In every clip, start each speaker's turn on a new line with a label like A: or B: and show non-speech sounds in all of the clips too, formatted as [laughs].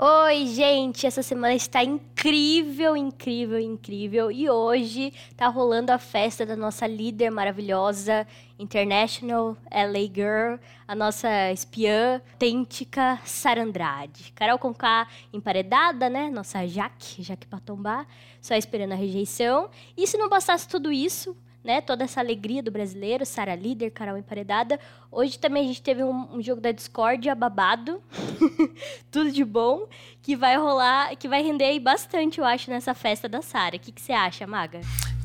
A: Oi, gente! Essa semana está incrível, incrível, incrível. E hoje tá rolando a festa da nossa líder maravilhosa, International LA Girl, a nossa espiã autêntica Sara Andrade. Carol Conká emparedada, né? Nossa Jaque, Jaque pra tombar, só esperando a rejeição. E se não bastasse tudo isso, né? Toda essa alegria do brasileiro, Sara líder, Carol emparedada. Hoje também a gente teve um, um jogo da Discord babado, [laughs] tudo de bom, que vai rolar, que vai render bastante, eu acho, nessa festa da Sara. O que, que você acha, Maga?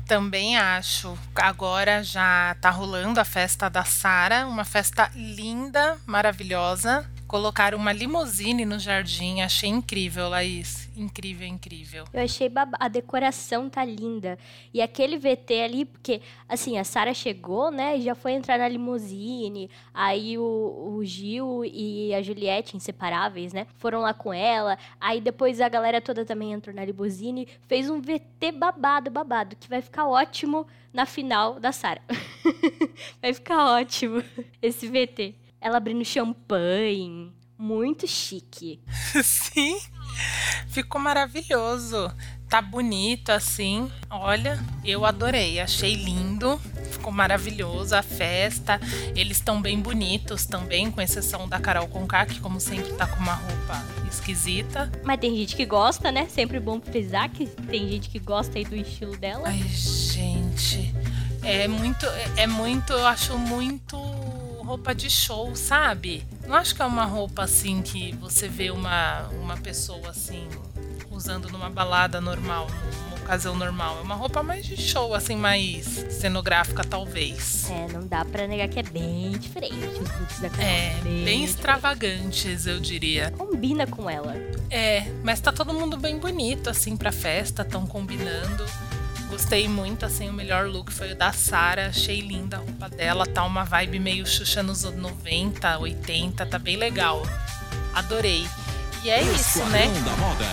B: Também acho. Agora já tá rolando a festa da Sara, uma festa linda, maravilhosa. Colocaram uma limusine no jardim, achei incrível, Laís. Incrível, incrível.
A: Eu achei baba... a decoração tá linda. E aquele VT ali, porque assim, a Sara chegou, né, e já foi entrar na limusine. Aí o, o Gil e a Juliette, inseparáveis, né, foram lá com ela. Aí depois a galera toda também entrou na limusine, fez um VT babado, babado, que vai ficar ótimo na final da Sara. [laughs] vai ficar ótimo esse VT ela abrindo champanhe. Muito chique. [laughs]
B: Sim, ficou maravilhoso. Tá bonito assim. Olha, eu adorei, achei lindo. Ficou maravilhoso a festa. Eles estão bem bonitos também, com exceção da Carol Conká, que como sempre tá com uma roupa esquisita.
A: Mas tem gente que gosta, né? Sempre bom frisar que tem gente que gosta aí do estilo dela.
B: Ai, gente. É muito, é muito, eu acho muito roupa de show, sabe? Não acho que é uma roupa assim que você vê uma, uma pessoa assim usando numa balada normal, numa ocasião normal. É uma roupa mais de show, assim, mais cenográfica, talvez.
A: É, não dá pra negar que é bem diferente os looks da Carol.
B: É, bem, bem extravagantes, eu diria.
A: Combina com ela.
B: É, mas tá todo mundo bem bonito, assim, pra festa, tão combinando. Gostei muito, assim, o melhor look foi o da Sara. Achei linda a roupa dela, tá uma vibe meio Xuxa nos 90, 80, tá bem legal. Adorei. E é isso, né?
C: Da moda.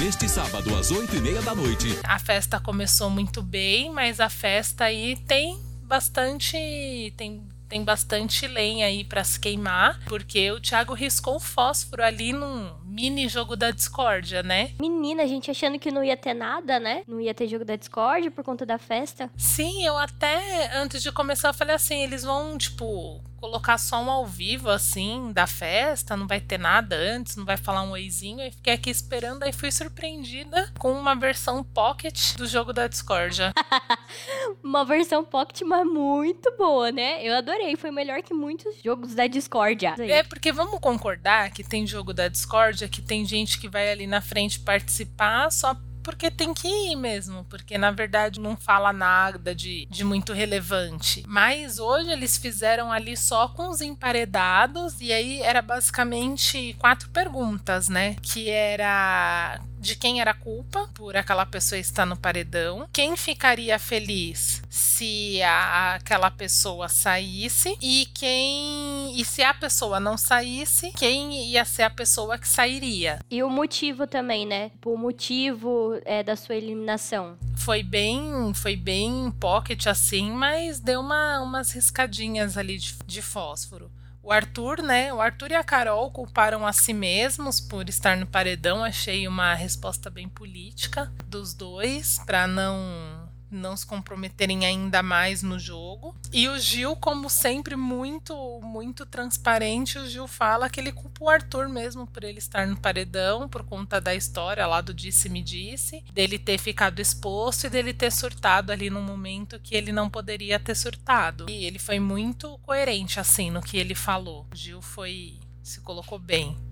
C: Neste sábado, às 8 e meia da noite.
B: A festa começou muito bem, mas a festa aí tem bastante. tem tem bastante lenha aí para se queimar, porque o Thiago riscou um fósforo ali num mini jogo da discórdia, né?
A: Menina, a gente achando que não ia ter nada, né? Não ia ter jogo da discórdia por conta da festa.
B: Sim, eu até antes de começar eu falei assim, eles vão, tipo, colocar só um ao vivo, assim, da festa, não vai ter nada antes, não vai falar um oizinho. E fiquei aqui esperando, aí fui surpreendida com uma versão pocket do jogo da discórdia. [laughs]
A: uma versão pocket, mas muito boa, né? Eu adorei, foi melhor que muitos jogos da discórdia.
B: É, porque vamos concordar que tem jogo da discórdia, que tem gente que vai ali na frente participar só porque tem que ir mesmo, porque na verdade não fala nada de, de muito relevante. Mas hoje eles fizeram ali só com os emparedados, e aí era basicamente quatro perguntas, né? Que era de quem era a culpa por aquela pessoa estar no paredão, quem ficaria feliz se a, aquela pessoa saísse e quem e se a pessoa não saísse, quem ia ser a pessoa que sairia.
A: E o motivo também, né? O motivo é, da sua eliminação.
B: Foi bem, foi bem pocket assim, mas deu uma, umas riscadinhas ali de, de fósforo. O Arthur, né? O Arthur e a Carol culparam a si mesmos por estar no paredão. Achei uma resposta bem política dos dois para não não se comprometerem ainda mais no jogo. E o Gil, como sempre, muito, muito transparente, o Gil fala que ele culpa o Arthur mesmo por ele estar no paredão, por conta da história lá do disse-me disse, dele ter ficado exposto e dele ter surtado ali no momento que ele não poderia ter surtado. E ele foi muito coerente, assim, no que ele falou. O Gil foi. se colocou bem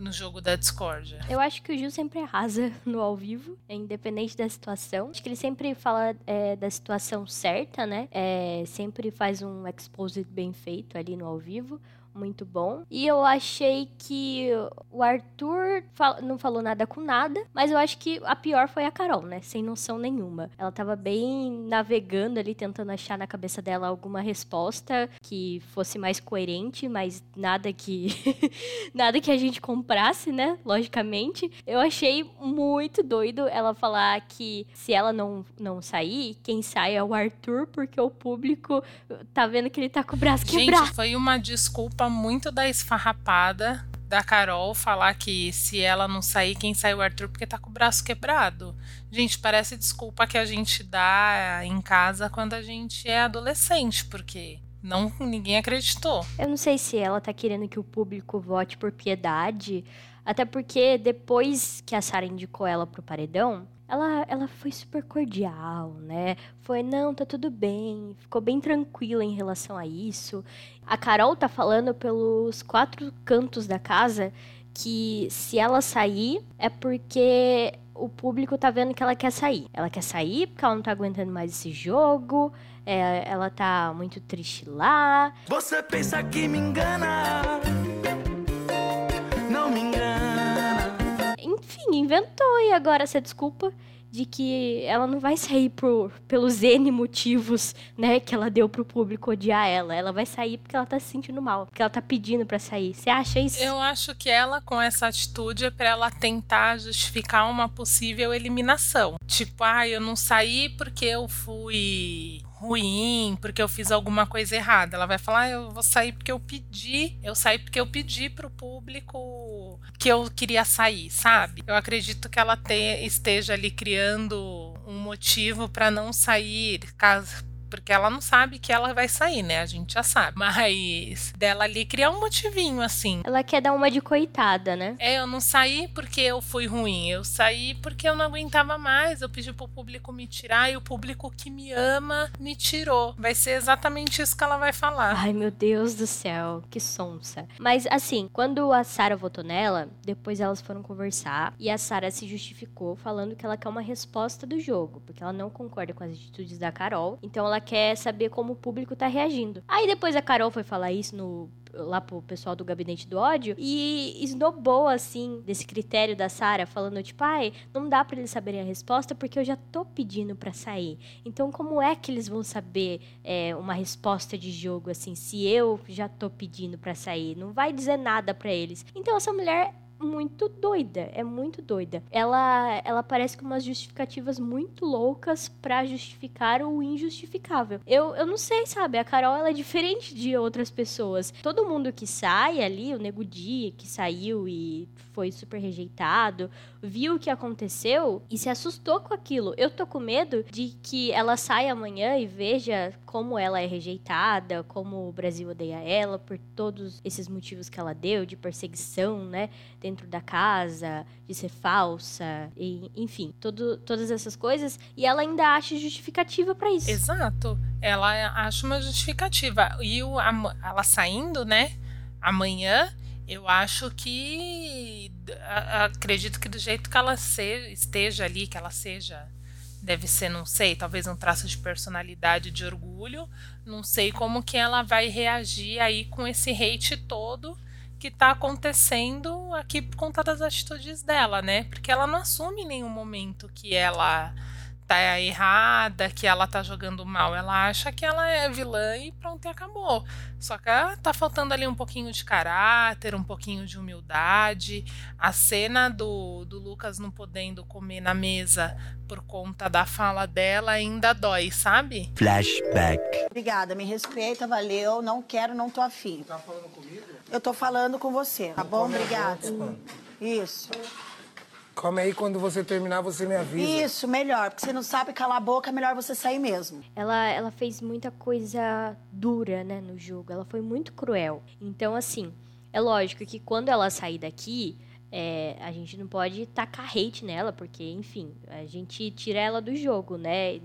B: no jogo da discórdia.
A: Eu acho que o Gil sempre arrasa [laughs] no ao vivo, independente da situação. Acho que ele sempre fala é, da situação certa, né? É, sempre faz um exposit bem feito ali no ao vivo muito bom. E eu achei que o Arthur fal não falou nada com nada, mas eu acho que a pior foi a Carol, né? Sem noção nenhuma. Ela tava bem navegando ali, tentando achar na cabeça dela alguma resposta que fosse mais coerente, mas nada que [laughs] nada que a gente comprasse, né? Logicamente. Eu achei muito doido ela falar que se ela não, não sair, quem sai é o Arthur, porque o público tá vendo que ele tá com o braço
B: Gente,
A: quebrado.
B: foi uma desculpa muito da esfarrapada da Carol falar que se ela não sair, quem sai é o Arthur porque tá com o braço quebrado. Gente, parece desculpa que a gente dá em casa quando a gente é adolescente, porque não ninguém acreditou.
A: Eu não sei se ela tá querendo que o público vote por piedade, até porque depois que a Sara indicou ela pro paredão, ela, ela foi super cordial, né? Foi, não, tá tudo bem, ficou bem tranquila em relação a isso. A Carol tá falando pelos quatro cantos da casa que se ela sair é porque o público tá vendo que ela quer sair. Ela quer sair porque ela não tá aguentando mais esse jogo, é, ela tá muito triste lá.
D: Você pensa que me engana?
A: Inventou e agora essa desculpa de que ela não vai sair por, pelos N motivos, né, que ela deu pro público odiar ela. Ela vai sair porque ela tá se sentindo mal, porque ela tá pedindo para sair. Você acha isso?
B: Eu acho que ela, com essa atitude, é pra ela tentar justificar uma possível eliminação. Tipo, ah, eu não saí porque eu fui ruim, porque eu fiz alguma coisa errada. Ela vai falar, ah, eu vou sair porque eu pedi, eu saí porque eu pedi pro público que eu queria sair, sabe? Eu acredito que ela te, esteja ali criando um motivo para não sair, caso porque ela não sabe que ela vai sair, né? A gente já sabe. Mas dela ali criar um motivinho, assim.
A: Ela quer dar uma de coitada, né?
B: É, eu não saí porque eu fui ruim. Eu saí porque eu não aguentava mais. Eu pedi pro público me tirar e o público que me ama me tirou. Vai ser exatamente isso que ela vai falar.
A: Ai, meu Deus do céu, que sonsa. Mas assim, quando a Sara votou nela, depois elas foram conversar e a Sara se justificou falando que ela quer uma resposta do jogo, porque ela não concorda com as atitudes da Carol. Então ela quer saber como o público tá reagindo. Aí depois a Carol foi falar isso no lá pro pessoal do gabinete do ódio e esnobou assim desse critério da Sara falando tipo, ai, não dá para eles saberem a resposta porque eu já tô pedindo para sair. Então como é que eles vão saber é, uma resposta de jogo assim se eu já tô pedindo para sair? Não vai dizer nada para eles. Então essa mulher muito doida, é muito doida. Ela, ela parece com umas justificativas muito loucas para justificar o injustificável. Eu, eu não sei, sabe? A Carol ela é diferente de outras pessoas. Todo mundo que sai ali, o Nego Di, que saiu e foi super rejeitado, viu o que aconteceu e se assustou com aquilo. Eu tô com medo de que ela saia amanhã e veja como ela é rejeitada, como o Brasil odeia ela por todos esses motivos que ela deu de perseguição, né? Dentro da casa, de ser falsa, e, enfim, todo, todas essas coisas. E ela ainda acha justificativa para isso.
B: Exato. Ela acha uma justificativa. E o, a, ela saindo, né? Amanhã, eu acho que. Acredito que do jeito que ela se, esteja ali, que ela seja. Deve ser, não sei, talvez um traço de personalidade, de orgulho. Não sei como que ela vai reagir aí com esse hate todo que está acontecendo aqui por conta das atitudes dela, né? Porque ela não assume em nenhum momento que ela tá errada, que ela tá jogando mal. Ela acha que ela é vilã e pronto, e acabou. Só que ela tá faltando ali um pouquinho de caráter, um pouquinho de humildade. A cena do, do Lucas não podendo comer na mesa por conta da fala dela ainda dói, sabe?
D: Flashback.
E: Obrigada, me respeita, valeu. Não quero, não tô afim.
F: Tá falando comigo?
E: Eu tô falando com você, tá bom? Obrigada. Isso.
G: Calma aí, quando você terminar, você me avisa.
E: Isso, melhor, porque você não sabe calar a boca, é melhor você sair mesmo.
A: Ela, ela fez muita coisa dura, né, no jogo. Ela foi muito cruel. Então, assim, é lógico que quando ela sair daqui, é, a gente não pode tacar hate nela, porque, enfim, a gente tira ela do jogo, né?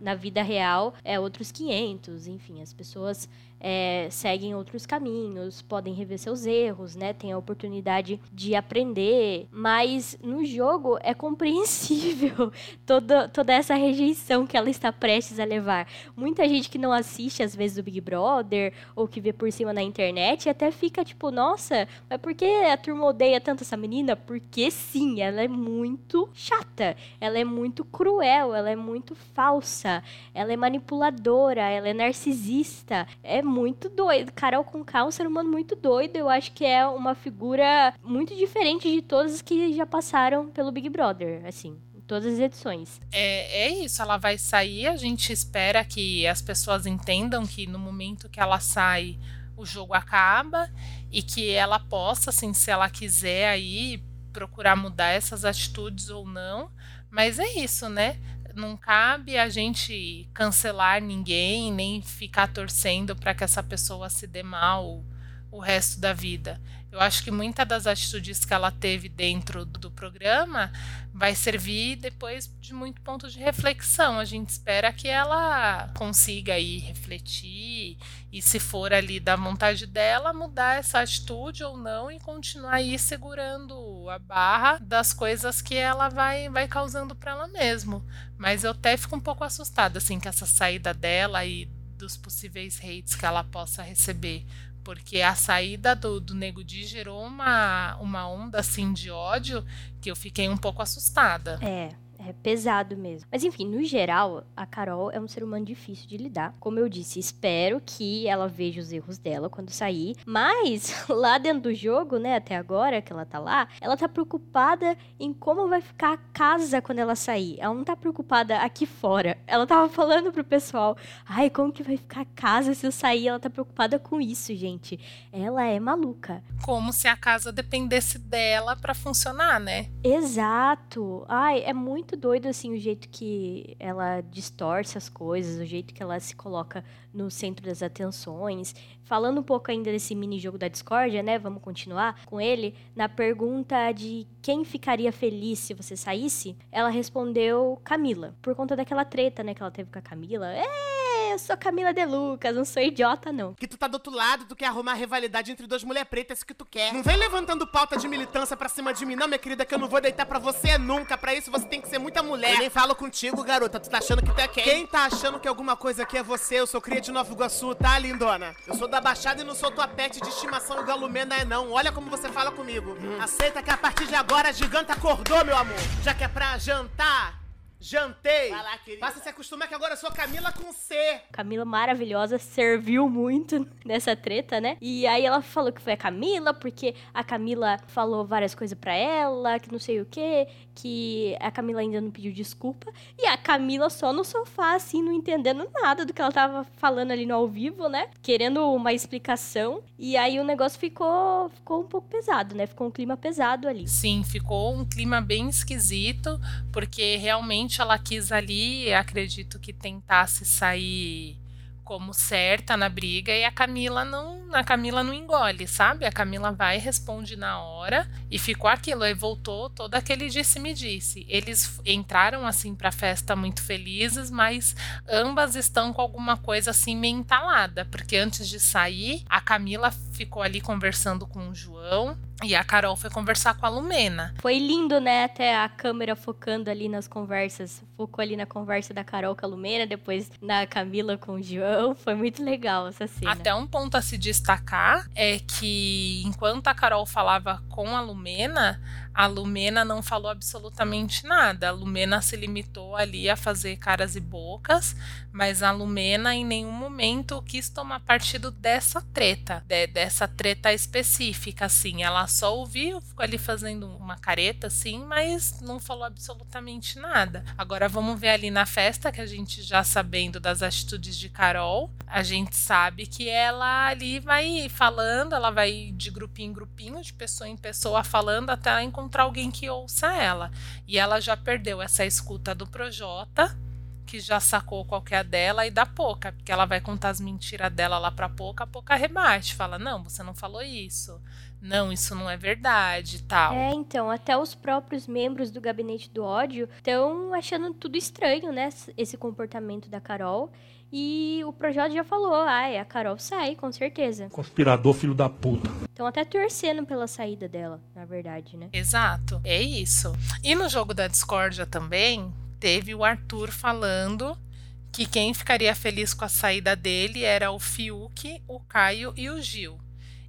A: Na vida real é outros 500, enfim, as pessoas é, seguem outros caminhos, podem rever seus erros, né? Tem a oportunidade de aprender, mas no jogo é compreensível [laughs] toda, toda essa rejeição que ela está prestes a levar. Muita gente que não assiste, às vezes, o Big Brother, ou que vê por cima na internet, até fica tipo, nossa, mas por que a turma odeia tanto essa menina? Porque sim, ela é muito chata, ela é muito cruel, ela é muito falsa, ela é manipuladora, ela é narcisista, é muito doido. Carol Conká é um ser humano muito doido, eu acho que é uma figura muito diferente de todas que já passaram pelo Big Brother, assim, todas as edições.
B: É, é isso, ela vai sair, a gente espera que as pessoas entendam que no momento que ela sai, o jogo acaba e que ela possa, assim, se ela quiser aí, procurar mudar essas atitudes ou não. Mas é isso, né? Não cabe a gente cancelar ninguém, nem ficar torcendo para que essa pessoa se dê mal o resto da vida. Eu acho que muitas das atitudes que ela teve dentro do programa vai servir depois de muito ponto de reflexão. A gente espera que ela consiga aí refletir e, se for ali da vontade dela, mudar essa atitude ou não e continuar aí segurando a barra das coisas que ela vai, vai causando para ela mesma. Mas eu até fico um pouco assustada assim com essa saída dela e dos possíveis hates que ela possa receber porque a saída do, do Nego Di gerou uma, uma onda assim de ódio que eu fiquei um pouco assustada.
A: É, é pesado mesmo. Mas enfim, no geral, a Carol é um ser humano difícil de lidar. Como eu disse, espero que ela veja os erros dela quando sair. Mas [laughs] lá dentro do jogo, né, até agora que ela tá lá, ela tá preocupada em como vai ficar a casa quando ela sair. Ela não tá preocupada aqui fora. Ela tava falando pro pessoal: "Ai, como que vai ficar a casa se eu sair?" Ela tá preocupada com isso, gente. Ela é maluca.
B: Como se a casa dependesse dela para funcionar, né?
A: Exato. Ai, é muito doido assim o jeito que ela distorce as coisas, o jeito que ela se coloca no centro das atenções. Falando um pouco ainda desse mini jogo da discórdia, né? Vamos continuar com ele. Na pergunta de quem ficaria feliz se você saísse, ela respondeu Camila, por conta daquela treta, né, que ela teve com a Camila. É, eu sou Camila De Lucas, não sou idiota não.
H: Que tu tá do outro lado, tu quer arrumar rivalidade entre duas mulheres pretas, isso que tu quer. Não vem levantando pauta de militância pra cima de mim, não, minha querida, que eu não vou deitar pra você nunca. Pra isso você tem que ser muita mulher. Eu nem falo contigo, garota. Tu tá achando que tu é quem? Quem tá achando que alguma coisa aqui é você? Eu sou cria de Nova Iguaçu, tá, lindona? Eu sou da Baixada e não sou tua pet de estimação igual Lumena é não. Olha como você fala comigo. Aceita que a partir de agora a giganta acordou, meu amor. Já que é pra jantar, jantei. Vai lá, querida. Passa a se acostumar que agora eu sou Camila com C.
A: Camila maravilhosa, serviu muito [laughs] nessa treta, né? E aí ela falou que foi a Camila, porque a Camila falou várias coisas pra ela, que não sei o quê, que a Camila ainda não pediu desculpa. E a Camila só no sofá, assim, não entendendo nada do que ela tava falando ali no ao vivo, né? Querendo uma explicação. E aí o negócio ficou, ficou um pouco pesado, né? Ficou um clima pesado ali.
B: Sim, ficou um clima bem esquisito, porque realmente ela quis ali, acredito que tentasse sair como certa na briga e a Camila não, a Camila não engole, sabe? A Camila vai responde na hora e ficou aquilo, aí voltou todo aquele disse-me disse. Eles entraram assim pra festa muito felizes, mas ambas estão com alguma coisa assim meio entalada, porque antes de sair, a Camila ficou ali conversando com o João e a Carol foi conversar com a Lumena.
A: Foi lindo, né? Até a câmera focando ali nas conversas. Focou ali na conversa da Carol com a Lumena, depois na Camila com o João. Foi muito legal essa cena.
B: Até um ponto a se destacar é que enquanto a Carol falava com a Lumena, a Lumena não falou absolutamente nada. A Lumena se limitou ali a fazer caras e bocas, mas a Lumena em nenhum momento quis tomar partido dessa treta, de, essa treta específica, assim. Ela só ouviu, ficou ali fazendo uma careta, assim, mas não falou absolutamente nada. Agora vamos ver ali na festa, que a gente já sabendo das atitudes de Carol, a gente sabe que ela ali vai falando, ela vai de grupinho em grupinho, de pessoa em pessoa falando, até ela encontrar alguém que ouça ela. E ela já perdeu essa escuta do Projota que já sacou qual que é dela e da Poca, porque ela vai contar as mentiras dela lá pra Poca, a Poca rebate, fala: "Não, você não falou isso. Não, isso não é verdade", tal.
A: É, então, até os próprios membros do gabinete do ódio estão achando tudo estranho, né, esse comportamento da Carol. E o Projota já falou, ai, a Carol sai, com certeza.
I: Conspirador filho da puta.
A: Estão até torcendo pela saída dela, na verdade, né?
B: Exato, é isso. E no jogo da discórdia também, teve o Arthur falando que quem ficaria feliz com a saída dele era o Fiuk, o Caio e o Gil.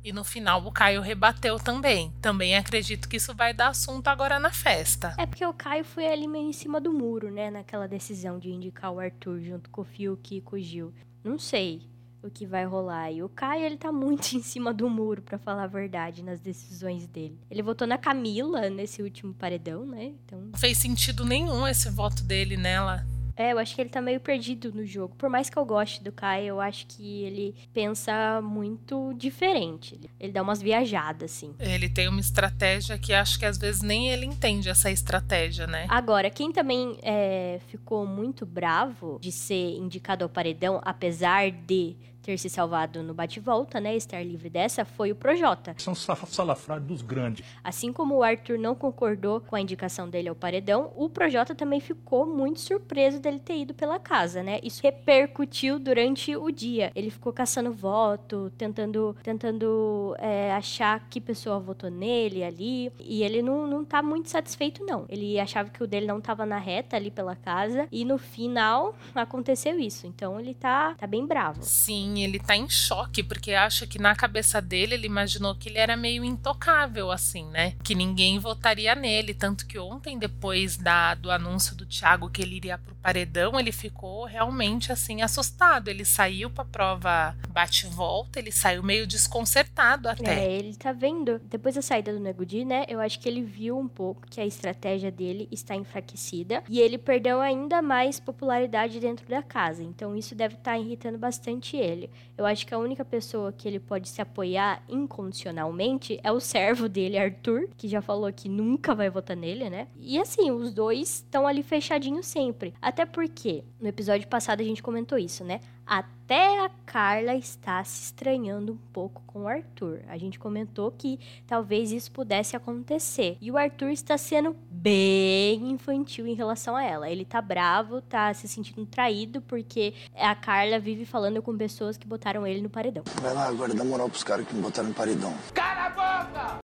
B: E no final o Caio rebateu também. Também acredito que isso vai dar assunto agora na festa.
A: É porque o Caio foi ali meio em cima do muro, né? Naquela decisão de indicar o Arthur junto com o Fiuk e com o Gil. Não sei o que vai rolar. E o Caio, ele tá muito [laughs] em cima do muro, para falar a verdade, nas decisões dele. Ele votou na Camila nesse último paredão, né? Então.
B: Não fez sentido nenhum esse voto dele nela.
A: É, eu acho que ele tá meio perdido no jogo. Por mais que eu goste do Caio, eu acho que ele pensa muito diferente. Ele dá umas viajadas, assim.
B: Ele tem uma estratégia que acho que às vezes nem ele entende essa estratégia, né?
A: Agora, quem também é, ficou muito bravo de ser indicado ao paredão, apesar de ter se salvado no bate-volta, né, estar livre dessa, foi o Projota.
I: São salafrários dos grandes.
A: Assim como o Arthur não concordou com a indicação dele ao paredão, o Projota também ficou muito surpreso dele ter ido pela casa, né? Isso repercutiu durante o dia. Ele ficou caçando voto, tentando, tentando é, achar que pessoa votou nele ali, e ele não, não tá muito satisfeito, não. Ele achava que o dele não tava na reta ali pela casa, e no final aconteceu isso. Então ele tá, tá bem bravo.
B: Sim, ele tá em choque, porque acha que na cabeça dele ele imaginou que ele era meio intocável, assim, né? Que ninguém votaria nele. Tanto que ontem, depois da, do anúncio do Thiago que ele iria pro paredão, ele ficou realmente assim assustado. Ele saiu pra prova bate-volta, ele saiu meio desconcertado até.
A: É, ele tá vendo. Depois da saída do Negudi, né? Eu acho que ele viu um pouco que a estratégia dele está enfraquecida e ele perdeu ainda mais popularidade dentro da casa. Então isso deve estar tá irritando bastante ele. Eu acho que a única pessoa que ele pode se apoiar incondicionalmente é o servo dele, Arthur, que já falou que nunca vai votar nele, né? E assim, os dois estão ali fechadinhos sempre. Até porque no episódio passado a gente comentou isso, né? Até a Carla está se estranhando um pouco com o Arthur. A gente comentou que talvez isso pudesse acontecer. E o Arthur está sendo bem infantil em relação a ela. Ele tá bravo, tá se sentindo traído porque a Carla vive falando com pessoas que botaram ele no paredão.
F: Vai lá agora, dá moral pros caras que me botaram no paredão.
J: Cala a boca!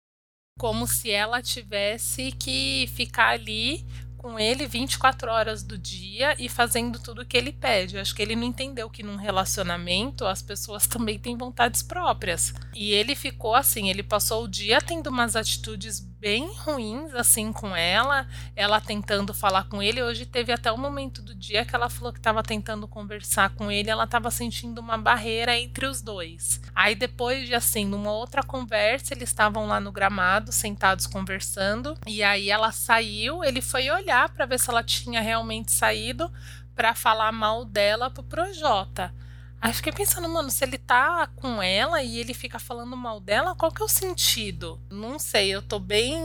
B: Como se ela tivesse que ficar ali com ele 24 horas do dia e fazendo tudo o que ele pede. Eu acho que ele não entendeu que num relacionamento as pessoas [laughs] também têm vontades próprias. E ele ficou assim, ele passou o dia tendo umas atitudes bem ruins assim com ela, ela tentando falar com ele. Hoje teve até o momento do dia que ela falou que estava tentando conversar com ele, ela estava sentindo uma barreira entre os dois. Aí depois de assim, numa outra conversa, eles estavam lá no gramado, sentados conversando, e aí ela saiu, ele foi olhar para ver se ela tinha realmente saído para falar mal dela pro Projota. Aí fiquei pensando, mano, se ele tá com ela e ele fica falando mal dela, qual que é o sentido? Não sei, eu tô bem.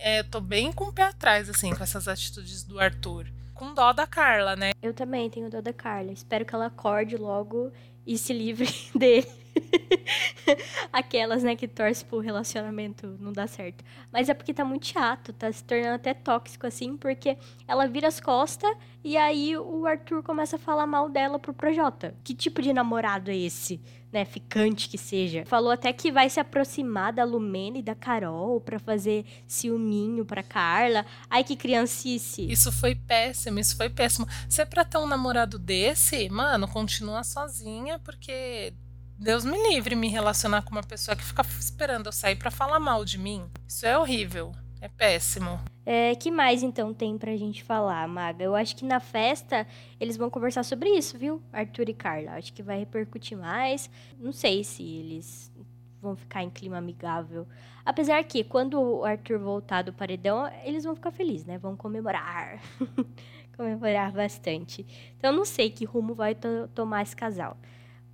B: É, tô bem com o pé atrás, assim, com essas atitudes do Arthur. Com dó da Carla, né?
A: Eu também tenho dó da Carla. Espero que ela acorde logo e se livre [laughs] dele. [laughs] Aquelas, né, que torce pro relacionamento não dá certo. Mas é porque tá muito chato, tá se tornando até tóxico, assim, porque ela vira as costas e aí o Arthur começa a falar mal dela pro Projota. Que tipo de namorado é esse? Né, ficante que seja. Falou até que vai se aproximar da Lumene e da Carol para fazer ciúminho pra Carla. Ai, que criancice.
B: Isso foi péssimo, isso foi péssimo. Se é pra ter um namorado desse, mano, continua sozinha, porque Deus me livre me relacionar com uma pessoa que fica esperando eu sair para falar mal de mim. Isso é horrível. É péssimo.
A: É, que mais então tem pra gente falar, Maga? Eu acho que na festa eles vão conversar sobre isso, viu? Arthur e Carla. Acho que vai repercutir mais. Não sei se eles vão ficar em clima amigável. Apesar que, quando o Arthur voltar do paredão, eles vão ficar felizes, né? Vão comemorar. [laughs] comemorar bastante. Então, não sei que rumo vai to tomar esse casal.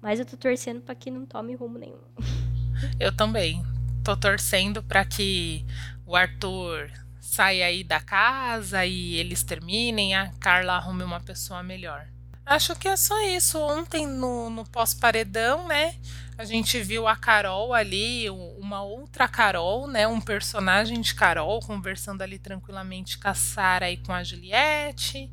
A: Mas eu tô torcendo para que não tome rumo nenhum.
B: Eu também. Tô torcendo para que o Arthur saia aí da casa e eles terminem, a Carla arrume uma pessoa melhor. Acho que é só isso. Ontem no, no pós-paredão, né? A gente viu a Carol ali, uma outra Carol, né? Um personagem de Carol conversando ali tranquilamente com a Sara e com a Juliette.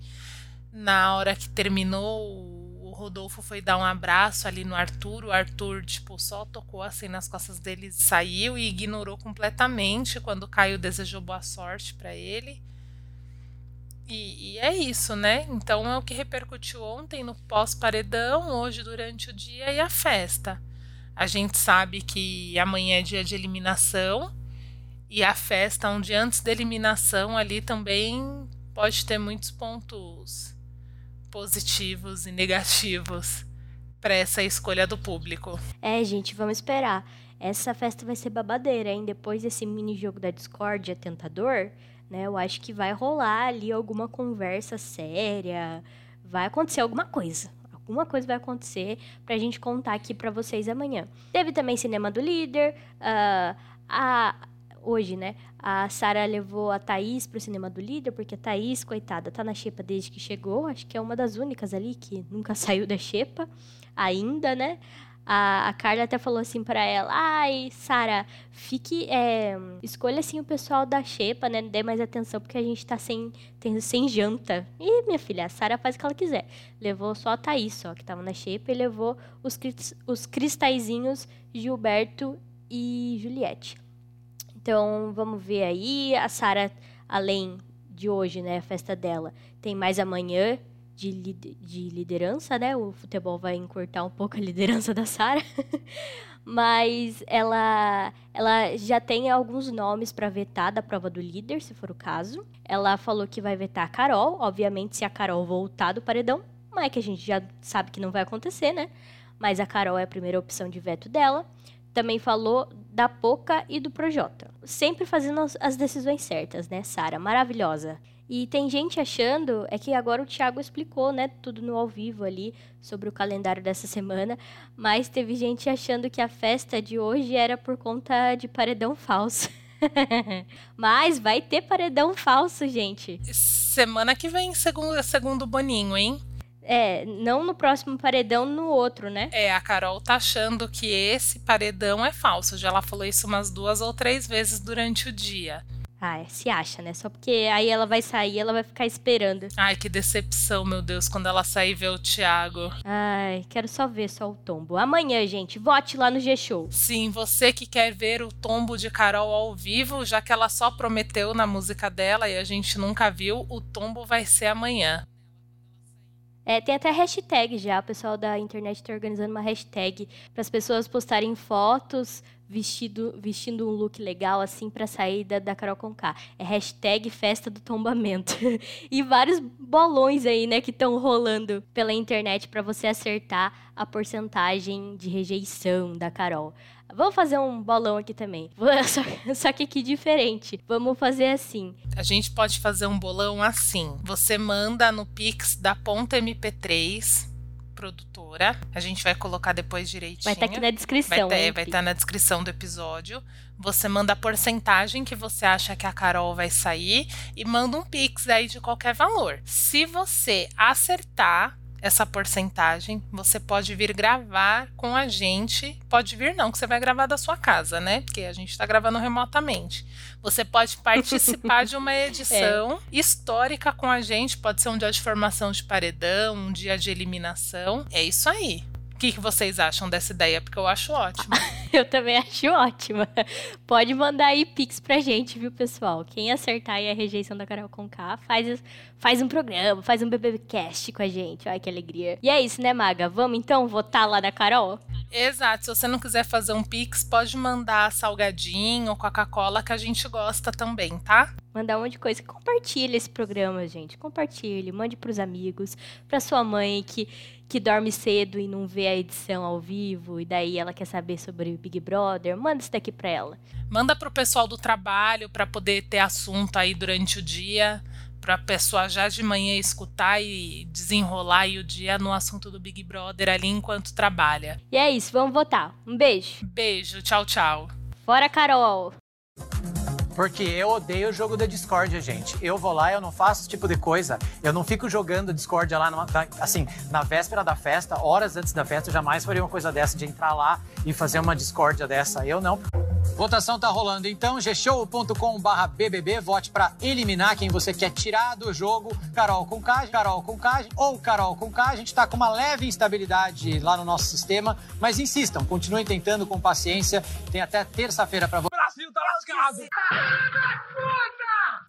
B: Na hora que terminou, Rodolfo foi dar um abraço ali no Arthur. O Arthur, tipo, só tocou assim nas costas dele saiu e ignorou completamente quando Caio desejou boa sorte para ele. E, e, é isso, né? Então é o que repercutiu ontem no pós-paredão, hoje durante o dia e a festa. A gente sabe que amanhã é dia de eliminação e a festa, um dia antes da eliminação, ali também pode ter muitos pontos positivos e negativos para essa escolha do público.
A: É, gente, vamos esperar. Essa festa vai ser babadeira, hein? Depois desse mini jogo da Discord, tentador né? Eu acho que vai rolar ali alguma conversa séria, vai acontecer alguma coisa. Alguma coisa vai acontecer pra gente contar aqui pra vocês amanhã. Teve também Cinema do Líder, uh, a, hoje, né? A Sara levou a Thaís pro cinema do líder, porque a Thaís, coitada, tá na xepa desde que chegou. Acho que é uma das únicas ali que nunca [laughs] saiu da xepa ainda, né? A, a Carla até falou assim para ela: ai, Sara, fique. É, escolha assim o pessoal da Xepa, né? Dê mais atenção, porque a gente tá sem, tem, sem janta. E, minha filha, a Sara faz o que ela quiser. Levou só a Thaís, só, que tava na Xepa, e levou os, os cristalzinhos Gilberto e Juliette. Então, vamos ver aí. A Sara, além de hoje, né? A festa dela, tem mais amanhã de, de liderança, né? O futebol vai encurtar um pouco a liderança da Sara. [laughs] Mas ela, ela já tem alguns nomes para vetar da prova do líder, se for o caso. Ela falou que vai vetar a Carol, obviamente, se a Carol voltar do paredão, mas é que a gente já sabe que não vai acontecer, né? Mas a Carol é a primeira opção de veto dela. Também falou da Poca e do Projota. Sempre fazendo as decisões certas, né, Sara? Maravilhosa. E tem gente achando, é que agora o Thiago explicou, né, tudo no ao vivo ali sobre o calendário dessa semana, mas teve gente achando que a festa de hoje era por conta de paredão falso. [laughs] mas vai ter paredão falso, gente.
B: Semana que vem, segundo, segundo o Boninho, hein?
A: É, não no próximo paredão, no outro, né?
B: É, a Carol tá achando que esse paredão é falso. Já ela falou isso umas duas ou três vezes durante o dia.
A: Ah, é, se acha, né? Só porque aí ela vai sair, ela vai ficar esperando.
B: Ai, que decepção, meu Deus, quando ela sair ver o Thiago.
A: Ai, quero só ver só o tombo. Amanhã, gente, vote lá no G-Show.
B: Sim, você que quer ver o tombo de Carol ao vivo, já que ela só prometeu na música dela e a gente nunca viu, o tombo vai ser amanhã.
A: É, tem até hashtag já, o pessoal da internet está organizando uma hashtag para as pessoas postarem fotos vestido, vestindo um look legal assim para sair da, da Carol Conká. É hashtag festa do tombamento. [laughs] e vários bolões aí, né, que estão rolando pela internet para você acertar a porcentagem de rejeição da Carol. Vamos fazer um bolão aqui também. [laughs] Só, só, que aqui diferente. Vamos fazer assim.
B: A gente pode fazer um bolão assim. Você manda no Pix da ponta MP3 produtora. A gente vai colocar depois direitinho.
A: Vai estar tá aqui na descrição.
B: Vai estar tá, tá na descrição do episódio. Você manda a porcentagem que você acha que a Carol vai sair e manda um pix aí de qualquer valor. Se você acertar, essa porcentagem, você pode vir gravar com a gente. Pode vir, não, que você vai gravar da sua casa, né? Porque a gente está gravando remotamente. Você pode participar de uma [laughs] edição é. histórica com a gente. Pode ser um dia de formação de paredão, um dia de eliminação. É isso aí que, que vocês acham dessa ideia? Porque eu acho ótimo. [laughs]
A: eu também acho ótima. Pode mandar aí pix pra gente, viu, pessoal? Quem acertar aí a rejeição da Carol Conká, faz, faz um programa, faz um BBcast com a gente. Ai, que alegria. E é isso, né, Maga? Vamos então votar lá na Carol?
B: Exato. Se você não quiser fazer um pix, pode mandar salgadinho, Coca-Cola, que a gente gosta também, tá?
A: Mandar um monte de coisa. Compartilhe esse programa, gente. Compartilhe, mande pros amigos, pra sua mãe que que dorme cedo e não vê a edição ao vivo, e daí ela quer saber sobre Big Brother, manda isso daqui pra ela.
B: Manda pro pessoal do trabalho para poder ter assunto aí durante o dia, pra pessoa já de manhã escutar e desenrolar aí o dia no assunto do Big Brother ali enquanto trabalha.
A: E é isso, vamos votar. Um beijo.
B: Beijo, tchau, tchau.
A: Fora Carol.
K: Porque eu odeio o jogo da Discord, gente. Eu vou lá, eu não faço esse tipo de coisa. Eu não fico jogando Discord lá, numa, assim, na véspera da festa, horas antes da festa, eu jamais faria uma coisa dessa, de entrar lá e fazer uma discórdia dessa. Eu não. Votação tá rolando, então, gshow.com.br BBB, vote para eliminar quem você quer tirar do jogo. Carol com K, Carol com K ou Carol com K. A gente tá com uma leve instabilidade lá no nosso sistema, mas insistam, continuem tentando com paciência. Tem até terça-feira para.
L: Brasil tá lascado!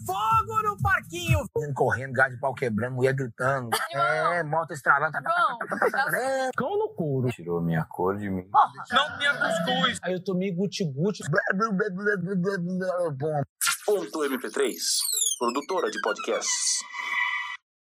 L: Fogo no parquinho!
M: Correndo, gás de pau quebrando, mulher gritando. É, moto estralando.
N: Cão no couro.
O: Tirou minha cor de mim.
N: Não tinha cuscuz.
M: Aí eu tomei guti-guti.
C: Ponto MP3, produtora de podcasts.